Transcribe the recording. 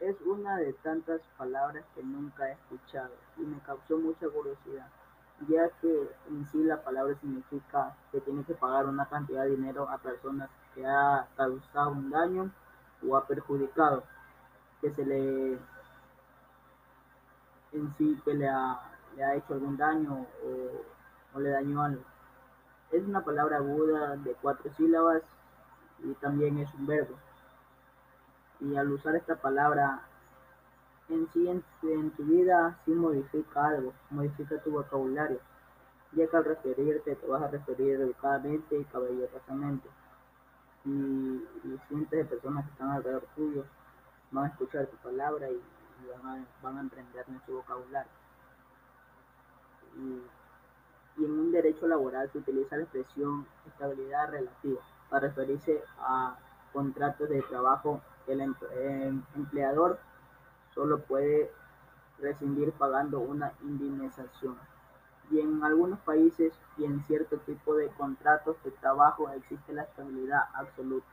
Es una de tantas palabras que nunca he escuchado y me causó mucha curiosidad, ya que en sí la palabra significa que tiene que pagar una cantidad de dinero a personas que ha causado un daño o ha perjudicado, que se le en sí que le ha, le ha hecho algún daño o, o le dañó algo. Es una palabra aguda de cuatro sílabas y también es un verbo y al usar esta palabra en sí en, tu vida sí modifica algo, modifica tu vocabulario, ya que al referirte te vas a referir educadamente y caballerosamente. Y, y cientos de personas que están alrededor tuyo van a escuchar tu palabra y, van, a, van, a, emprender en su vocabulario. Y, y en un derecho laboral se utiliza la expresión estabilidad relativa para referirse a contratos de trabajo el empleador solo puede rescindir pagando una indemnización. Y en algunos países y en cierto tipo de contratos de trabajo existe la estabilidad absoluta.